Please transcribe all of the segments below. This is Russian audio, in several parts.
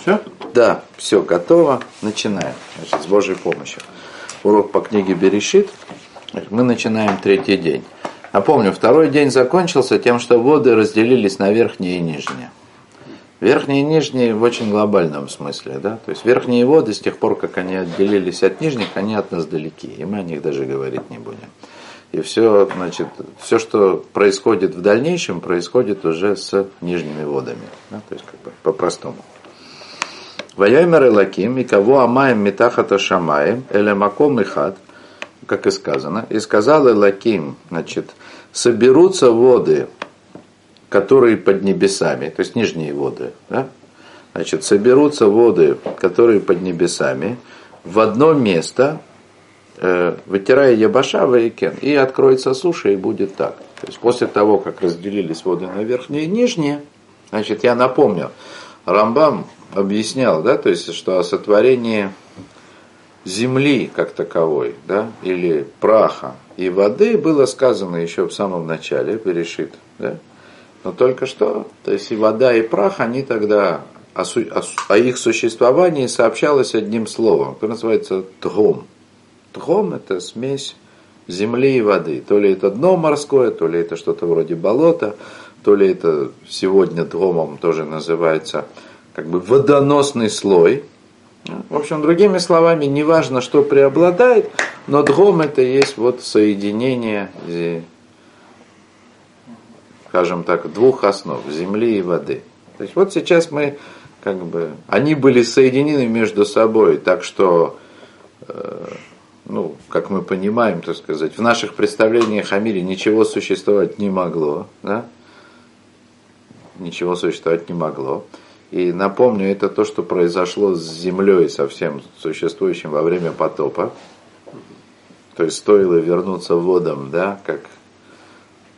Все? Да, все готово. Начинаем. Значит, с Божьей помощью. Урок по книге Берешит. Мы начинаем третий день. Напомню, второй день закончился тем, что воды разделились на верхние и нижние. Верхние и нижние в очень глобальном смысле. Да? То есть верхние воды, с тех пор, как они отделились от нижних, они от нас далеки. И мы о них даже говорить не будем. И все, значит, все, что происходит в дальнейшем, происходит уже с нижними водами. Да? То есть как бы по-простому. Ваяймер Элаким, и кого амаем метахата шамаем, элемаком и хат, как и сказано. И сказал Элаким, значит, соберутся воды, которые под небесами, то есть нижние воды, да? Значит, соберутся воды, которые под небесами, в одно место, вытирая Ябаша Вейкен, и откроется суша, и будет так. То есть после того, как разделились воды на верхние и нижние, значит, я напомню, Рамбам объяснял, да, то есть, что о сотворении земли как таковой, да, или праха и воды было сказано еще в самом начале, перешит, да, но только что, то есть и вода, и прах, они тогда о, о, о их существовании сообщалось одним словом, которое называется тгом. Тгом это смесь земли и воды. То ли это дно морское, то ли это что-то вроде болота, то ли это сегодня тгомом тоже называется как бы водоносный слой. В общем, другими словами, неважно, что преобладает, но дгом это есть вот соединение, скажем так, двух основ, земли и воды. То есть вот сейчас мы как бы, они были соединены между собой, так что, э, ну, как мы понимаем, так сказать, в наших представлениях о мире ничего существовать не могло, да? Ничего существовать не могло. И напомню, это то, что произошло с землей, со всем существующим во время потопа. То есть стоило вернуться водам, да, как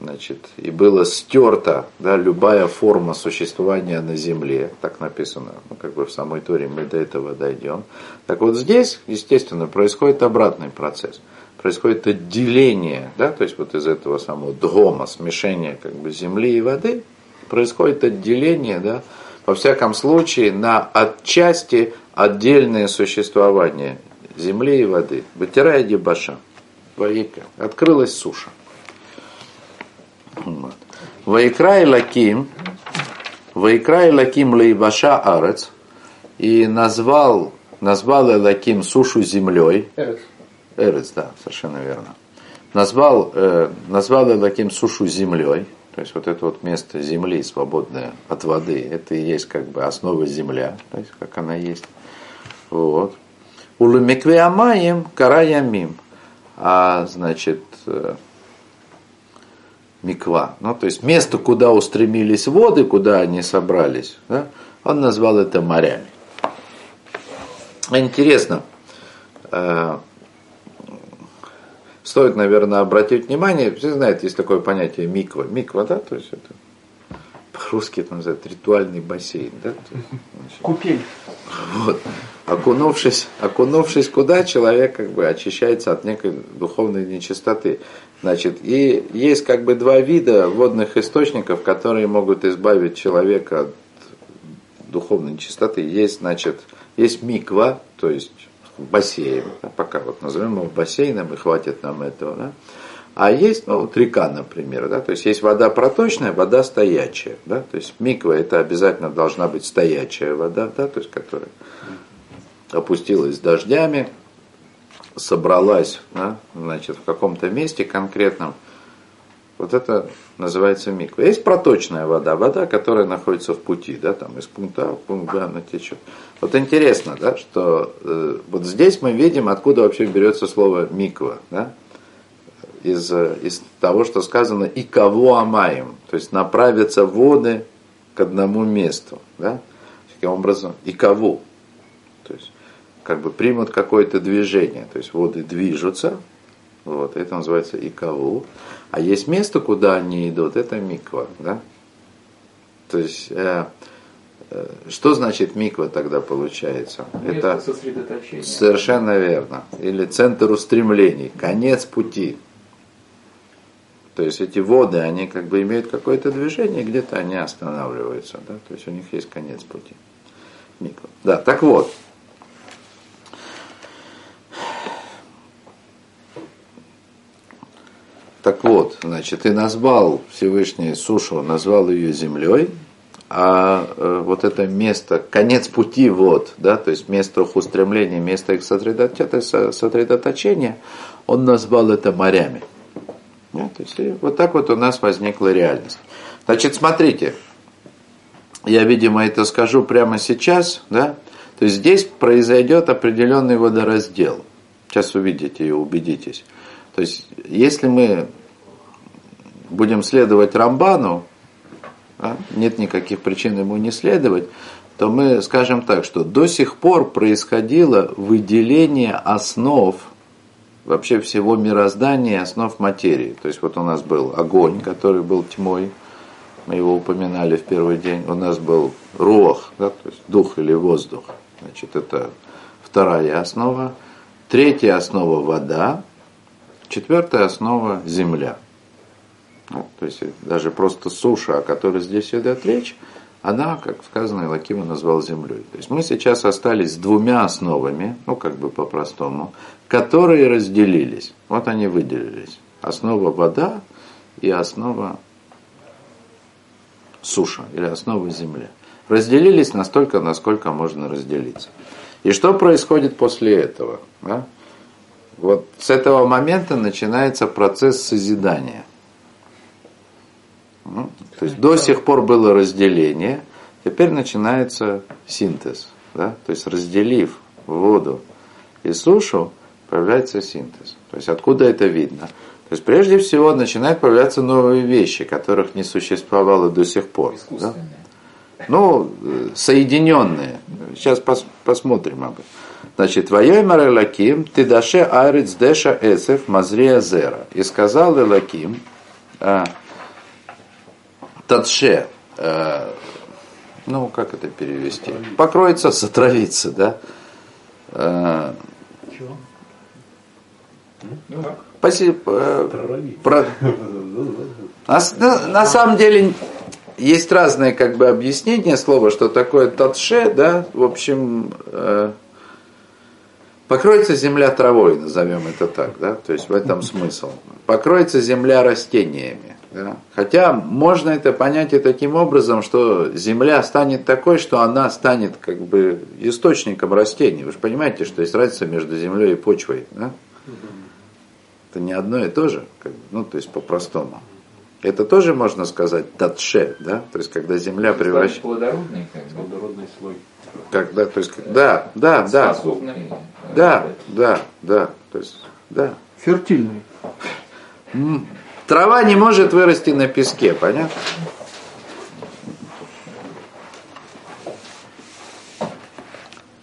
значит, и было стерто да, любая форма существования на земле, так написано, ну, как бы в самой Торе мы до этого дойдем. Так вот здесь, естественно, происходит обратный процесс. Происходит отделение, да, то есть вот из этого самого дгома, смешения как бы земли и воды, происходит отделение, да, во всяком случае, на отчасти отдельное существование земли и воды. Вытирая дебаша, открылась суша. Вот. Вайкрай лаким, Вайкрай лаким лейбаша арец, и назвал, назвал лаким сушу землей. Эрец. Эрец, да, совершенно верно. Назвал, э, назвал лаким сушу землей. То есть вот это вот место земли, свободное от воды, это и есть как бы основа земля, то есть как она есть. Вот. Улумикве амаем караямим. А значит, э, миква, ну то есть место, куда устремились воды, куда они собрались, да, он назвал это морями. Интересно, э, стоит, наверное, обратить внимание, все знают, есть такое понятие миква. Миква, да, то есть это по-русски это называют ритуальный бассейн, да? Купель. Вот. Окунувшись, окунувшись куда, человек как бы очищается от некой духовной нечистоты. Значит, и есть как бы два вида водных источников, которые могут избавить человека от духовной нечистоты. Есть, значит, есть миква, то есть бассейн, да, пока вот назовем его бассейном и хватит нам этого, да. А есть, ну, вот река, например, да, то есть есть вода проточная, вода стоячая, да, то есть миква это обязательно должна быть стоячая вода, да, то есть которая опустилась дождями, собралась, да, значит, в каком-то месте конкретном, вот это называется миква. Есть проточная вода, вода, которая находится в пути, да, там из пункта А в пункт Б она течет. Вот интересно, да, что э, вот здесь мы видим, откуда вообще берется слово миква, да, из, из того, что сказано «и кого амаем», то есть направятся воды к одному месту, да, таким образом «и кого», как бы примут какое-то движение, то есть воды движутся, вот, это называется икаву. А есть место, куда они идут, это миква. Да? То есть, э, э, что значит миква тогда получается? Место это. Совершенно верно. Или центр устремлений, конец пути. То есть эти воды, они как бы имеют какое-то движение, где-то они останавливаются. Да? То есть у них есть конец пути. Миква. Да, так вот. Так вот, значит, и назвал Всевышний сушу, назвал ее землей, а э, вот это место, конец пути вот, да, то есть место их устремления, место их сосредоточения, он назвал это морями. Да, то есть вот так вот у нас возникла реальность. Значит, смотрите, я, видимо, это скажу прямо сейчас, да, то есть здесь произойдет определенный водораздел. Сейчас увидите и убедитесь. То есть, если мы будем следовать Рамбану, да, нет никаких причин ему не следовать, то мы скажем так, что до сих пор происходило выделение основ вообще всего мироздания, основ материи. То есть вот у нас был огонь, который был тьмой, мы его упоминали в первый день. У нас был рух, да, то есть дух или воздух. Значит, это вторая основа. Третья основа – вода. Четвертая основа – земля. Ну, то есть даже просто суша, о которой здесь идет речь, она, как сказано, Илакима назвал землей. То есть мы сейчас остались с двумя основами, ну как бы по-простому, которые разделились. Вот они выделились. Основа вода и основа суша или основа земли. Разделились настолько, насколько можно разделиться. И что происходит после этого? Да? Вот с этого момента начинается процесс созидания. Ну, то есть до сих пор было разделение, теперь начинается синтез. Да? То есть разделив воду и сушу, появляется синтез. То есть откуда это видно? То есть прежде всего начинают появляться новые вещи, которых не существовало до сих пор. Да? Ну, соединенные. Сейчас пос, посмотрим об этом. Значит, «Ваей Марелаким, ты даше арец деша эсев мазрия зера». И сказал Элаким, а, Тадше, э, ну, как это перевести? Покроется, затравиться, да? Э, Чего? Спасибо. Э, про... На, на, на самом деле есть разные как бы объяснения слова, что такое татше, да, в общем, э, покроется земля травой, назовем это так, да, то есть в этом смысл. Покроется земля растениями. Да? Хотя можно это понять и таким образом, что земля станет такой, что она станет как бы источником растений. Вы же понимаете, что есть разница между землей и почвой. Да? Это не одно и то же, как, ну то есть по-простому. Это тоже можно сказать татше, да? То есть когда земля превращается... Плодородный, как плодородный слой. Когда, то есть, да, да, да. Способный. Да, да, да. То есть, да. Фертильный. Трава не может вырасти на песке, понятно?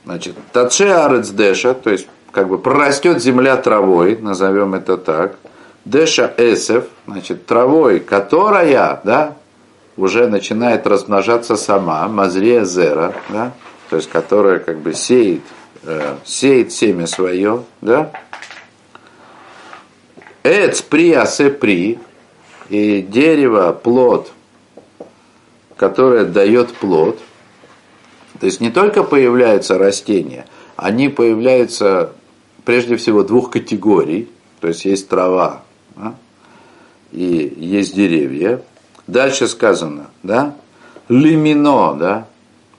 Значит, Таче Арецдеша, то есть как бы прорастет земля травой, назовем это так. Деша Эсев, значит, травой, которая, да, уже начинает размножаться сама, Мазрия Зера, да, то есть которая как бы сеет, э, сеет семя свое, да, Эц при асе при, и дерево, плод, которое дает плод, то есть не только появляются растения, они появляются прежде всего двух категорий, то есть есть трава да, и есть деревья. Дальше сказано, да, лимино, да,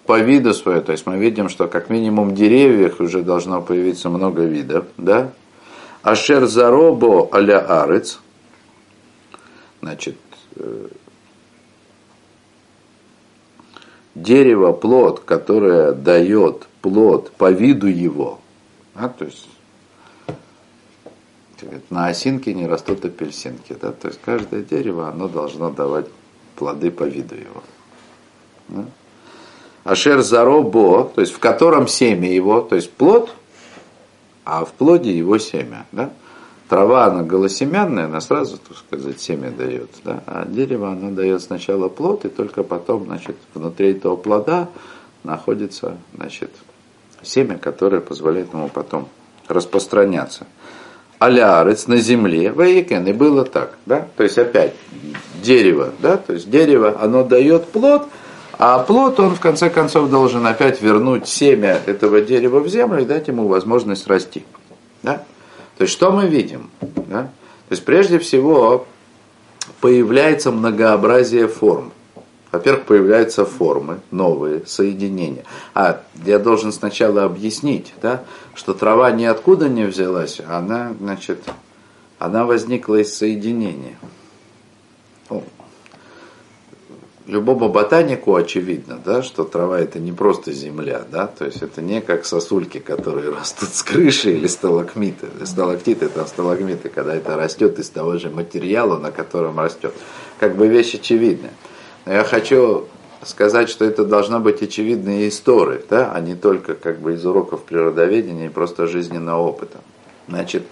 по виду свое, то есть мы видим, что как минимум в деревьях уже должно появиться много видов, да, Ашер заробо аля арец, значит, э, дерево, плод, которое дает плод по виду его, а, то есть на осинке не растут апельсинки, да, то есть каждое дерево, оно должно давать плоды по виду его. Да? Ашер заробо, то есть в котором семя его, то есть плод – а в плоде его семя. Да? Трава, она голосемянная, она сразу, так сказать, семя дает. Да? А дерево, оно дает сначала плод, и только потом, значит, внутри этого плода находится, значит, семя, которое позволяет ему потом распространяться. Алярец на земле, вейкен, и было так, да, то есть опять дерево, да, то есть дерево, оно дает плод, А плод, он в конце концов должен опять вернуть семя этого дерева в землю и дать ему возможность расти. Да? То есть что мы видим? Да? То есть прежде всего появляется многообразие форм. Во-первых, появляются формы, новые, соединения. А я должен сначала объяснить, да, что трава ниоткуда не взялась, она, значит, она возникла из соединения. Ну, любому ботанику очевидно, да, что трава это не просто земля, да, то есть это не как сосульки, которые растут с крыши или сталагмиты. Сталактиты это сталагмиты, когда это растет из того же материала, на котором растет. Как бы вещь очевидная. Но я хочу сказать, что это должна быть очевидная история, да, а не только как бы из уроков природоведения и просто жизненного опыта. Значит,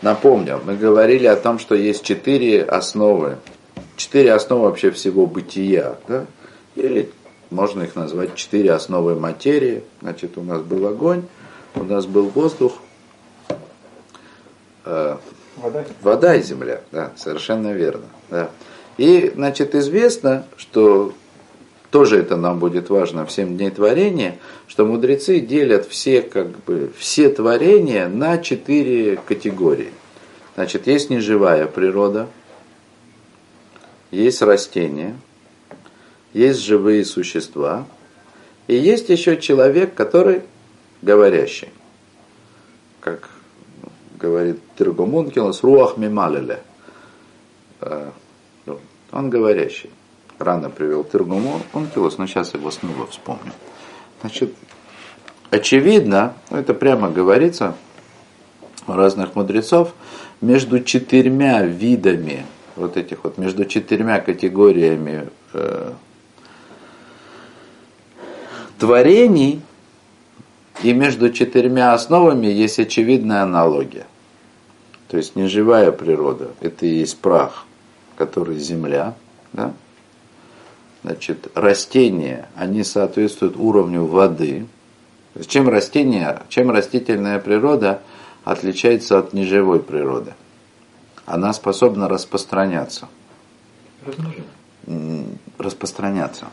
напомню, мы говорили о том, что есть четыре основы, четыре основы вообще всего бытия, да, или можно их назвать четыре основы материи. Значит, у нас был огонь, у нас был воздух, э, вода. вода и земля, да, совершенно верно. Да. И, значит, известно, что тоже это нам будет важно в 7 дней творения, что мудрецы делят все, как бы, все творения на четыре категории. Значит, есть неживая природа, есть растения, есть живые существа, и есть еще человек, который говорящий. Как говорит Тергумункилос, руах мималеле он говорящий. Рано привел Тыргуму Ункилус, но сейчас его снова вспомню. Значит, очевидно, ну, это прямо говорится у разных мудрецов, между четырьмя видами вот этих вот, между четырьмя категориями э, творений и между четырьмя основами есть очевидная аналогия. То есть неживая природа, это и есть прах – который земля, да? Значит, растения, они соответствуют уровню воды. Чем растение, чем растительная природа отличается от неживой природы? Она способна распространяться. Распространяться.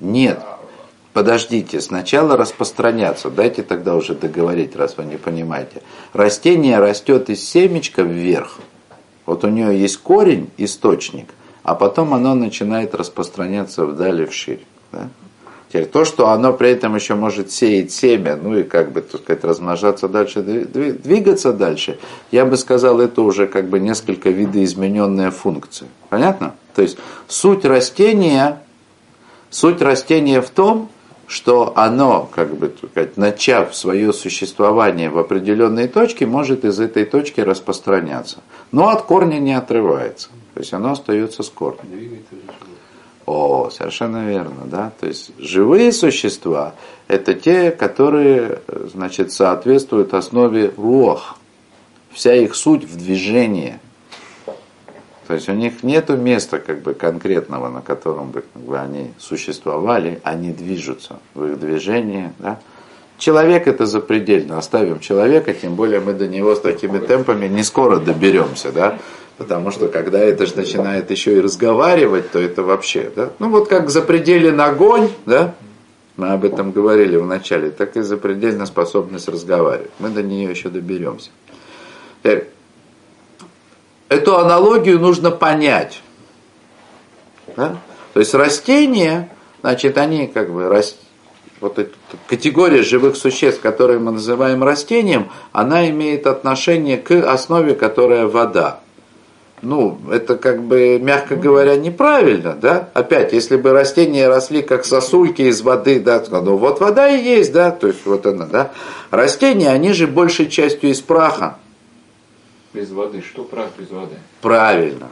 Нет. Подождите, сначала распространяться. Дайте тогда уже договорить, раз вы не понимаете. Растение растет из семечка вверх. Вот у нее есть корень, источник, а потом оно начинает распространяться вдали вширь. Да? Теперь то, что оно при этом еще может сеять семя, ну и как бы, так сказать, размножаться дальше, двигаться дальше, я бы сказал, это уже как бы несколько видоизмененная функция. Понятно? То есть суть растения, суть растения в том, что оно, как бы сказать, начав свое существование в определенной точке, может из этой точки распространяться. Но от корня не отрывается. То есть оно остается с корнем. О, совершенно верно, да. То есть живые существа – это те, которые, значит, соответствуют основе рух. Вся их суть в движении – то есть у них нет места как бы конкретного, на котором бы, как бы они существовали, они движутся в их движении. Да? Человек это запредельно. Оставим человека, тем более мы до него с такими темпами не скоро доберемся, да? Потому что когда это же начинает еще и разговаривать, то это вообще, да? Ну вот как запределен огонь, да? Мы об этом говорили в начале, так и запредельна способность разговаривать. Мы до нее еще доберемся. Теперь, эту аналогию нужно понять. Да? То есть растения, значит, они как бы раст... вот эта категория живых существ, которые мы называем растением, она имеет отношение к основе, которая вода. Ну, это как бы, мягко говоря, неправильно, да? Опять, если бы растения росли как сосульки из воды, да, ну вот вода и есть, да, то есть вот она, да. Растения, они же большей частью из праха, без воды. Что прах без воды? Правильно.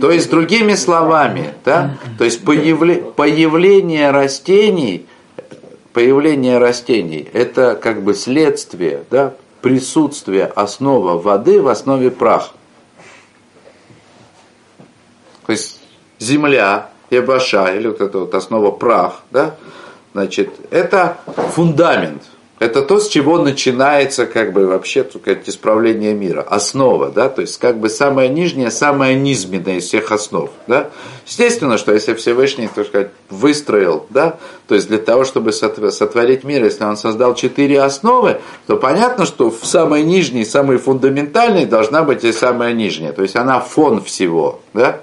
То есть, другими словами, да, то есть появле, появление растений, появление растений, это как бы следствие, да, присутствие основа воды в основе праха. То есть земля, ебаша, или вот эта вот основа прах, да, значит, это фундамент. Это то, с чего начинается как бы вообще так сказать, исправление мира. Основа, да, то есть как бы самая нижняя, самая низменная из всех основ, да. Естественно, что если Всевышний, так сказать, выстроил, да, то есть для того, чтобы сотворить мир, если он создал четыре основы, то понятно, что в самой нижней, самой фундаментальной должна быть и самая нижняя, то есть она фон всего, да.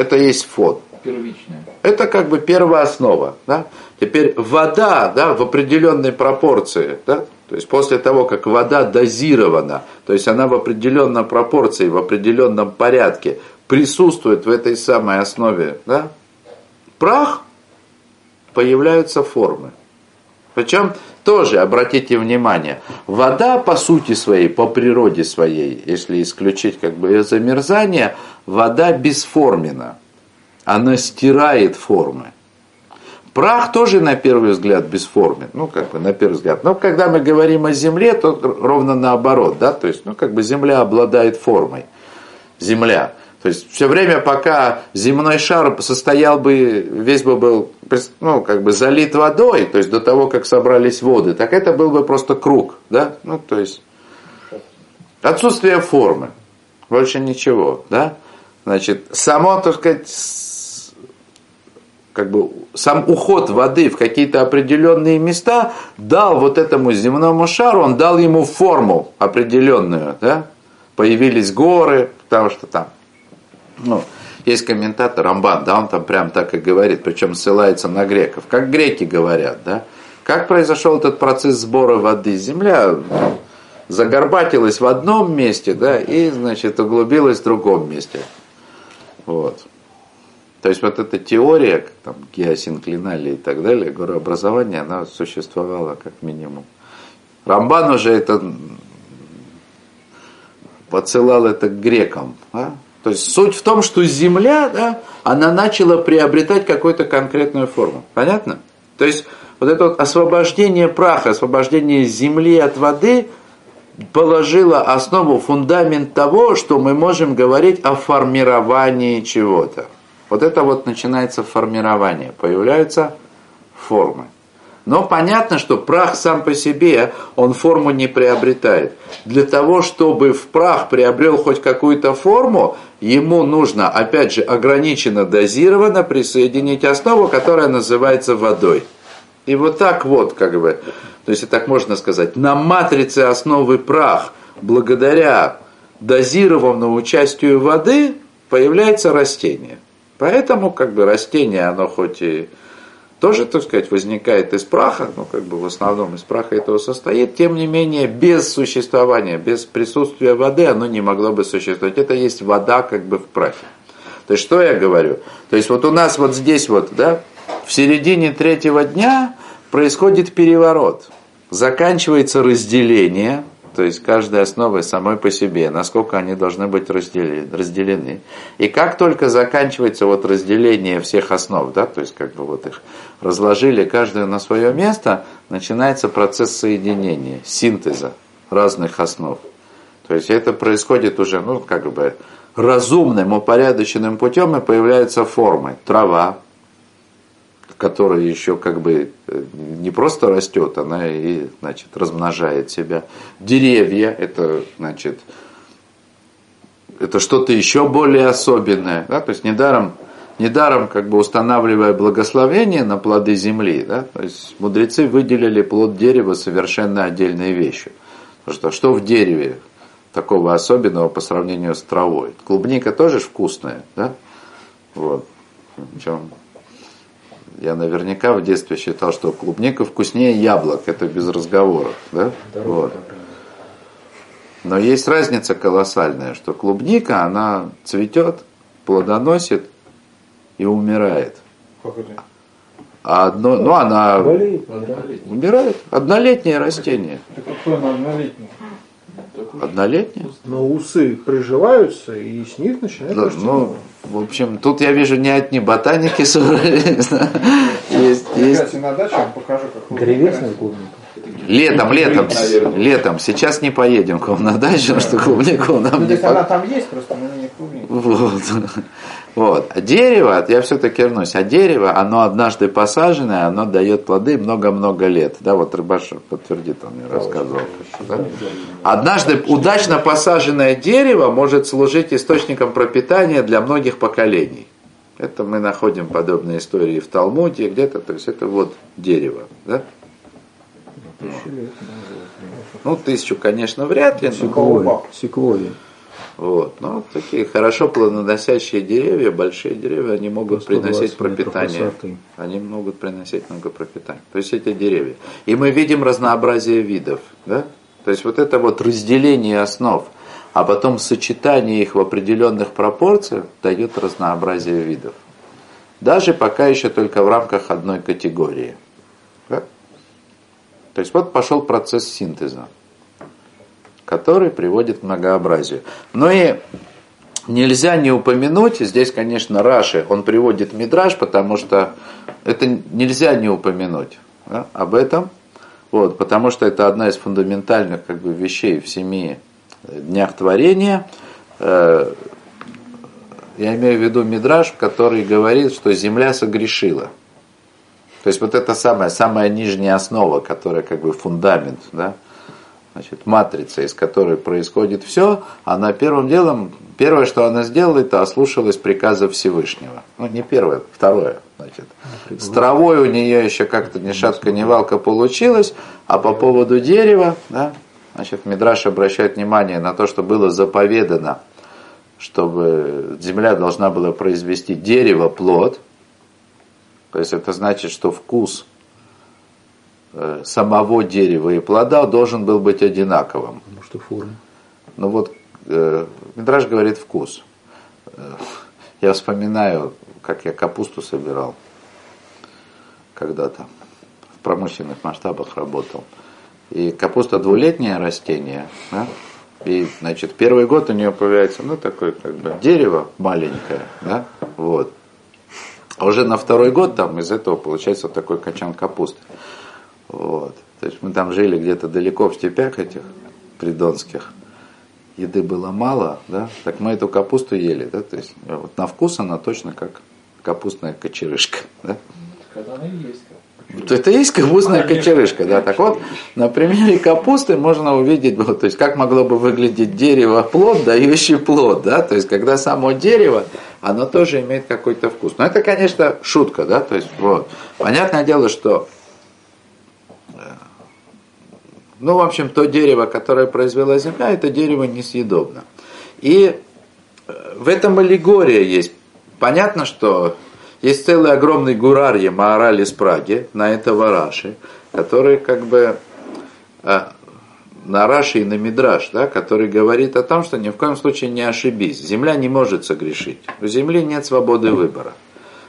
Это есть фон. Первичная. Это как бы первая основа, да. Теперь вода да, в определенной пропорции, да, то есть после того, как вода дозирована, то есть она в определенной пропорции, в определенном порядке присутствует в этой самой основе, да, прах, появляются формы. Причем тоже, обратите внимание, вода по сути своей, по природе своей, если исключить как бы ее замерзание, вода бесформена. Она стирает формы. Прах тоже на первый взгляд бесформен, ну как бы на первый взгляд. Но когда мы говорим о Земле, то ровно наоборот, да, то есть, ну как бы Земля обладает формой, Земля. То есть все время, пока земной шар состоял бы, весь бы был, ну как бы залит водой, то есть до того, как собрались воды, так это был бы просто круг, да, ну то есть отсутствие формы, больше ничего, да. Значит, само, так сказать, как бы сам уход воды в какие-то определенные места дал вот этому земному шару, он дал ему форму определенную, да? Появились горы, потому что там, ну, есть комментатор Рамбан, да, он там прям так и говорит, причем ссылается на греков, как греки говорят, да? Как произошел этот процесс сбора воды? Земля загорбатилась в одном месте, да, и, значит, углубилась в другом месте. Вот. То есть вот эта теория, там, геосинклинали и так далее, горообразования, она существовала как минимум. Рамбан уже это подсылал это грекам. Да? То есть суть в том, что Земля, да, она начала приобретать какую-то конкретную форму. Понятно? То есть вот это вот освобождение праха, освобождение Земли от воды положило основу, фундамент того, что мы можем говорить о формировании чего-то. Вот это вот начинается формирование, появляются формы. Но понятно, что прах сам по себе, он форму не приобретает. Для того, чтобы в прах приобрел хоть какую-то форму, ему нужно, опять же, ограниченно дозированно присоединить основу, которая называется водой. И вот так вот, как бы, то есть, так можно сказать, на матрице основы прах, благодаря дозированному участию воды, появляется растение – Поэтому как бы растение, оно хоть и тоже, так сказать, возникает из праха, ну как бы в основном из праха этого состоит, тем не менее без существования, без присутствия воды оно не могло бы существовать. Это есть вода как бы в прахе. То есть что я говорю? То есть вот у нас вот здесь вот, да, в середине третьего дня происходит переворот. Заканчивается разделение, то есть каждая основа самой по себе, насколько они должны быть разделены. И как только заканчивается вот разделение всех основ, да, то есть как бы вот их разложили каждую на свое место, начинается процесс соединения, синтеза разных основ. То есть это происходит уже, ну, как бы разумным, упорядоченным путем и появляются формы. Трава, которая еще как бы э, не просто растет, она и, значит, размножает себя. Деревья, это, значит, это что-то еще более особенное, да, то есть недаром, недаром как бы устанавливая благословение на плоды земли, да, то есть мудрецы выделили плод дерева совершенно отдельной вещью. Потому что что в дереве такого особенного по сравнению с травой? Клубника тоже вкусная, да? Вот. Причем я наверняка в детстве считал, что клубника вкуснее яблок, это без разговоров. Да? Вот. Но есть разница колоссальная, что клубника, она цветет, плодоносит и умирает. А одно, ну она умирает. Однолетнее растение. Какое оно однолетнее? Однолетнее? Но усы приживаются, и с них начинают да, расти. Ну, в общем, тут я вижу не одни ботаники собрались. Есть, есть. На даче вам покажу, как Древесная клубника. Летом, летом, летом. Сейчас не поедем к вам на дачу, потому что клубнику нам Ну, не она там есть, просто мы. Вот. Вот. А дерево, я все-таки вернусь, а дерево, оно однажды посаженное, оно дает плоды много-много лет. Да, вот Рыбаш подтвердит, он мне рассказывал. Да? Однажды удачно посаженное дерево может служить источником пропитания для многих поколений. Это мы находим подобные истории в Талмуде где-то, то есть это вот дерево. Да? Ну, тысячу, конечно, вряд ли. Но... Секвойя. Вот. Но такие хорошо плодоносящие деревья, большие деревья, они могут 120 приносить пропитание. высоты. Они могут приносить много пропитания. То есть эти деревья. И мы видим разнообразие видов. Да? То есть вот это вот разделение основ, а потом сочетание их в определенных пропорциях дает разнообразие видов. Даже пока еще только в рамках одной категории. Да? То есть вот пошел процесс синтеза который приводит к многообразию. Но и нельзя не упомянуть, здесь, конечно, Раши, он приводит Мидраж, потому что это нельзя не упомянуть да, об этом, вот, потому что это одна из фундаментальных как бы, вещей в семи днях творения. Э, Я имею в виду Мидраж, который говорит, что земля согрешила. То есть вот это самая, самая нижняя основа, которая как бы фундамент, да, значит, матрица, из которой происходит все, она первым делом, первое, что она сделала, это ослушалась приказа Всевышнего. Ну, не первое, второе. Значит. С травой у нее еще как-то ни шатка, ни валка получилось, а по поводу дерева, да, значит, Мидраш обращает внимание на то, что было заповедано, чтобы земля должна была произвести дерево, плод, то есть это значит, что вкус самого дерева и плода должен был быть одинаковым. Потому что форма. Ну вот, э, Мидраж говорит вкус. Э, я вспоминаю, как я капусту собирал когда-то. В промышленных масштабах работал. И капуста двулетнее растение. Да? И, значит, первый год у нее появляется, ну, такое, как бы, дерево маленькое, да, вот. А уже на второй год там из этого получается такой качан капусты. Вот. То есть мы там жили где-то далеко в степях этих придонских. Еды было мало, да, так мы эту капусту ели, да, то есть э, вот на вкус она точно как капустная кочерышка, да. Когда она и есть. То это и есть капустная кочерышка, да. Так вот, на примере капусты можно увидеть, вот, то есть как могло бы выглядеть дерево плод, дающий плод, да, то есть когда само дерево, оно тоже имеет какой-то вкус. Но это, конечно, шутка, да, то есть вот. Понятное дело, что Ну, в общем, то дерево, которое произвела земля, это дерево несъедобно. И э, в этом аллегория есть. Понятно, что есть целый огромный гурарье Маораль из Праги на этого Раши, который как бы э, на Раши и на Мидраш, да, который говорит о том, что ни в коем случае не ошибись. Земля не может согрешить. У земли нет свободы выбора.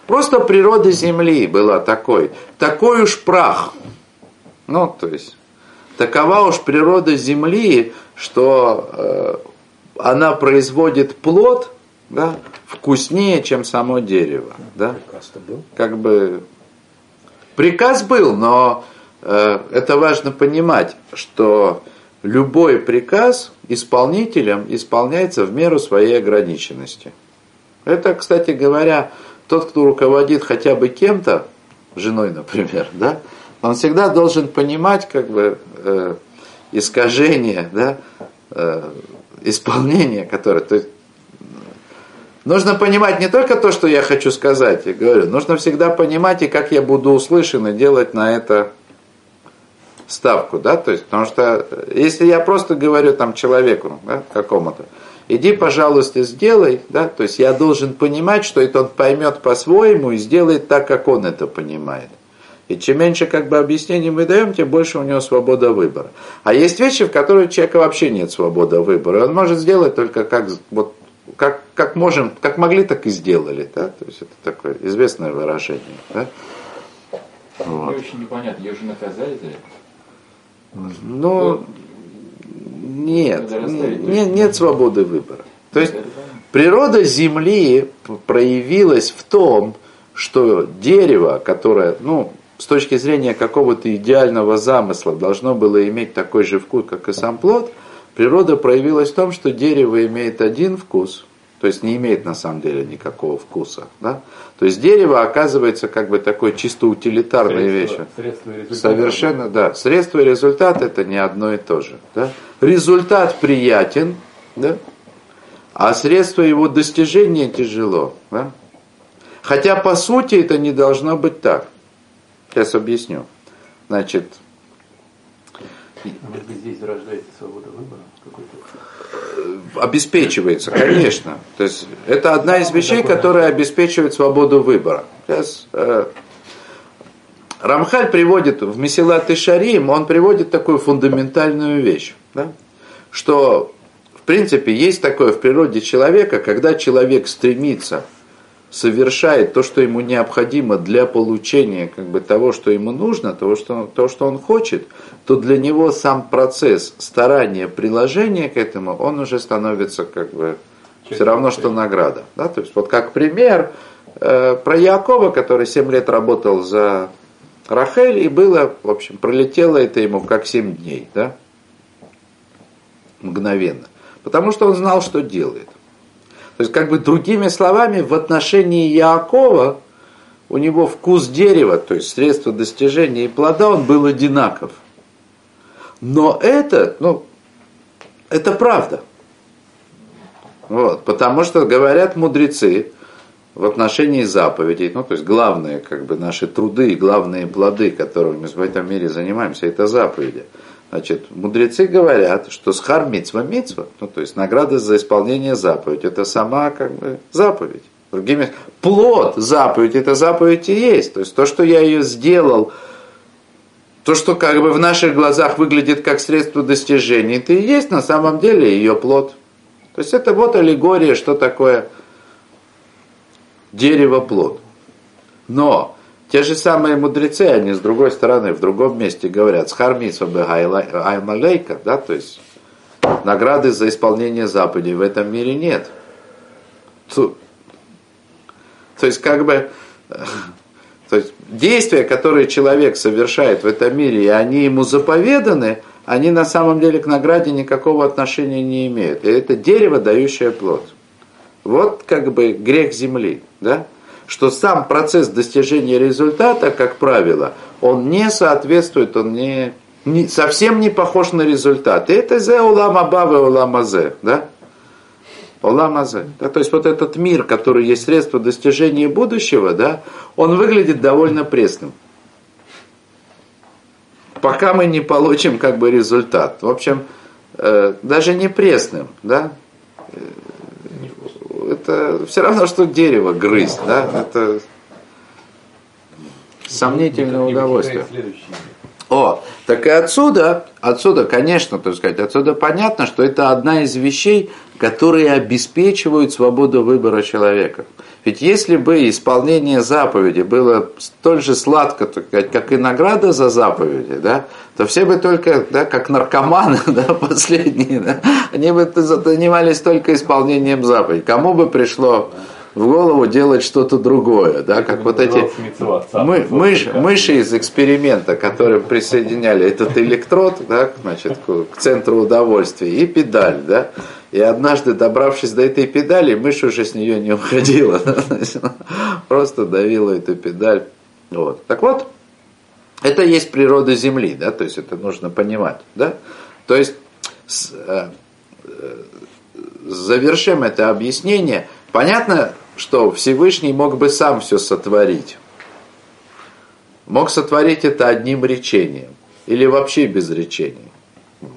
Просто природа земли была такой. Такой уж прах. Ну, то есть такова уж природа земли, что э, она производит плод да, вкуснее, чем само дерево. Да? Приказ-то был. Как бы приказ был, но э, это важно понимать, что любой приказ исполнителем исполняется в меру своей ограниченности. Это, кстати говоря, тот, кто руководит хотя бы кем-то, женой, например, да, он всегда должен понимать как бы э, искажение, да, э, исполнение, которое, то есть, нужно понимать не только то, что я хочу сказать, я говорю, нужно всегда понимать и как я буду услышан и делать на это ставку, да, то есть, потому что э, если я просто говорю там человеку, да, какому-то, иди, пожалуйста, сделай, да, то есть я должен понимать, что это он поймет по-своему и сделает так, как он это понимает. И чем меньше как бы объяснений мы даем, тем больше у него свобода выбора. А есть вещи, в которых у человека вообще нет свободы выбора. Он может сделать только как, вот, как, как можем, как могли, так и сделали. Да? То есть это такое известное выражение. Да? Вот. Мне очень непонятно, ее же наказали за это. Ну, нет, расставить нет, точно. нет свободы выбора. То есть природа Земли проявилась в том, что дерево, которое, ну, с точки зрения какого-то идеального замысла должно было иметь такой же вкус, как и сам плод, природа проявилась в том, что дерево имеет один вкус, то есть не имеет на самом деле никакого вкуса. Да? То есть дерево оказывается как бы такой чисто утилитарной вещью. Средства и результаты. Совершенно, да. Средство и результат это не одно и то же. Да? Результат приятен, да? а средство его достижения тяжело. Да? Хотя по сути это не должно быть так. Сейчас объясню. Значит, А может быть, здесь рождается свобода выбора какой-то? обеспечивается, конечно. То есть это одна из вещей, которая обеспечивает свободу выбора. Сейчас, э, Рамхаль приводит в Месилат и Шарим, он приводит такую фундаментальную вещь, да? что в принципе есть такое в природе человека, когда человек стремится совершает то, что ему необходимо для получения как бы, того, что ему нужно, того что, то, что он хочет, то для него сам процесс старания, приложения к этому, он уже становится как бы все равно, что награда. Да? То есть вот как пример э, про Якова, который 7 лет работал за Рахель, и было, в общем, пролетело это ему как 7 дней, да? мгновенно. Потому что он знал, что делает. То есть, как бы другими словами, в отношении Яакова у него вкус дерева, то есть средство достижения и плода, он был одинаков. Но это, ну, это правда. Вот, потому что говорят мудрецы в отношении заповедей, ну, то есть главные, как бы, наши труды и главные плоды, которыми мы в этом мире занимаемся, это заповеди. Значит, мудрецы говорят, что схар митцва митцва, ну, то есть награда за исполнение заповеди, это сама как бы заповедь. Другими, плод заповедь, это заповедь и есть. То есть то, что я ее сделал, то, что как бы в наших глазах выглядит как средство достижения, это и есть на самом деле ее плод. То есть это вот аллегория, что такое дерево-плод. Но те же самые мудрецы, они с другой стороны, в другом месте говорят, схармитсва аймалейка, да, то есть награды за исполнение заповедей в этом мире нет. То есть как бы то есть действия, которые человек совершает в этом мире, и они ему заповеданы, они на самом деле к награде никакого отношения не имеют. И это дерево, дающее плод. Вот как бы грех земли, да? Что сам процесс достижения результата, как правило, он не соответствует, он не, не совсем не похож на результат. И это зе улама бавы улама зе, да? Улама зе. Да, то есть вот этот мир, который есть средство достижения будущего, да, он выглядит довольно пресным. Пока мы не получим как бы результат. В общем, э, даже не пресным, да, это все равно, что дерево грызть, да, это сомнительное удовольствие. О, так и отсюда, отсюда, конечно, так сказать, отсюда понятно, что это одна из вещей, которые обеспечивают свободу выбора человека. Ведь если бы исполнение заповеди было столь же сладко, так сказать, как и награда за заповеди, да, то все бы только, да, как наркоманы, да, последние, да, они бы занимались только исполнением заповедей. Кому бы пришло в голову делать что-то другое, да, как вот эти мы, мышь, мыши из эксперимента, которые присоединяли этот электрод, да, значит, к центру удовольствия и педаль, да, и однажды, добравшись до этой педали, мышь уже с нее не уходила, просто давила эту педаль, вот. Так вот, это есть природа Земли, да, то есть это нужно понимать, да, то есть с, э, э, завершим это объяснение. Понятно, что Всевышний мог бы сам все сотворить. Мог сотворить это одним речением или вообще без речений.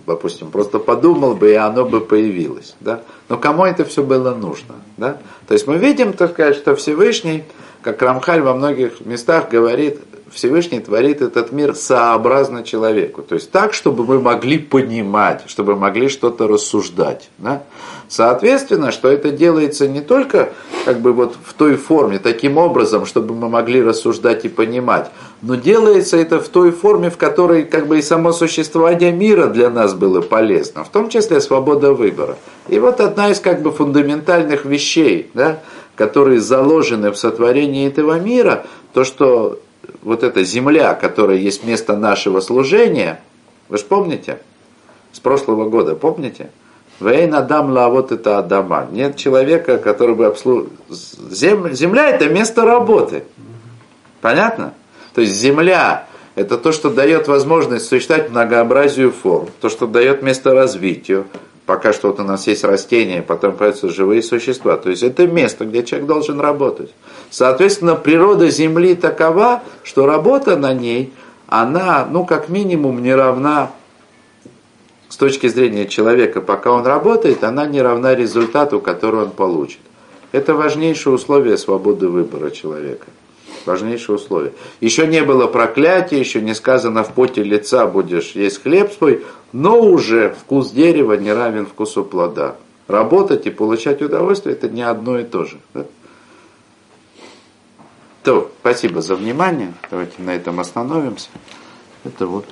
Допустим, просто подумал бы, и оно бы появилось. Да? Но кому это все было нужно? Да? То есть мы видим, так сказать, что Всевышний, как Рамхаль во многих местах говорит, Всевышний творит этот мир сообразно человеку. То есть так, чтобы мы могли понимать, чтобы могли что-то рассуждать. Да? Соответственно, что это делается не только как бы вот в той форме, таким образом, чтобы мы могли рассуждать и понимать, но делается это в той форме, в которой как бы и само существование мира для нас было полезно, в том числе свобода выбора. И вот одна из как бы фундаментальных вещей, да, которые заложены в сотворении этого мира, то, что вот эта земля, которая есть место нашего служения, вы же помните, с прошлого года, помните? Вейн Адам вот это Адама. Нет человека, который бы обслуживал. Земля это место работы. Понятно? То есть земля это то, что дает возможность существовать многообразию форм, то, что дает место развитию. Пока что вот у нас есть растения, потом появятся живые существа. То есть это место, где человек должен работать. Соответственно, природа Земли такова, что работа на ней, она, ну, как минимум, не равна с точки зрения человека, пока он работает, она не равна результату, который он получит. Это важнейшее условие свободы выбора человека. Важнейшее условие. Еще не было проклятия, еще не сказано в поте лица будешь есть хлеб свой, но уже вкус дерева не равен вкусу плода. Работать и получать удовольствие это не одно и то же. Да? То, спасибо за внимание. Давайте на этом остановимся. Это вот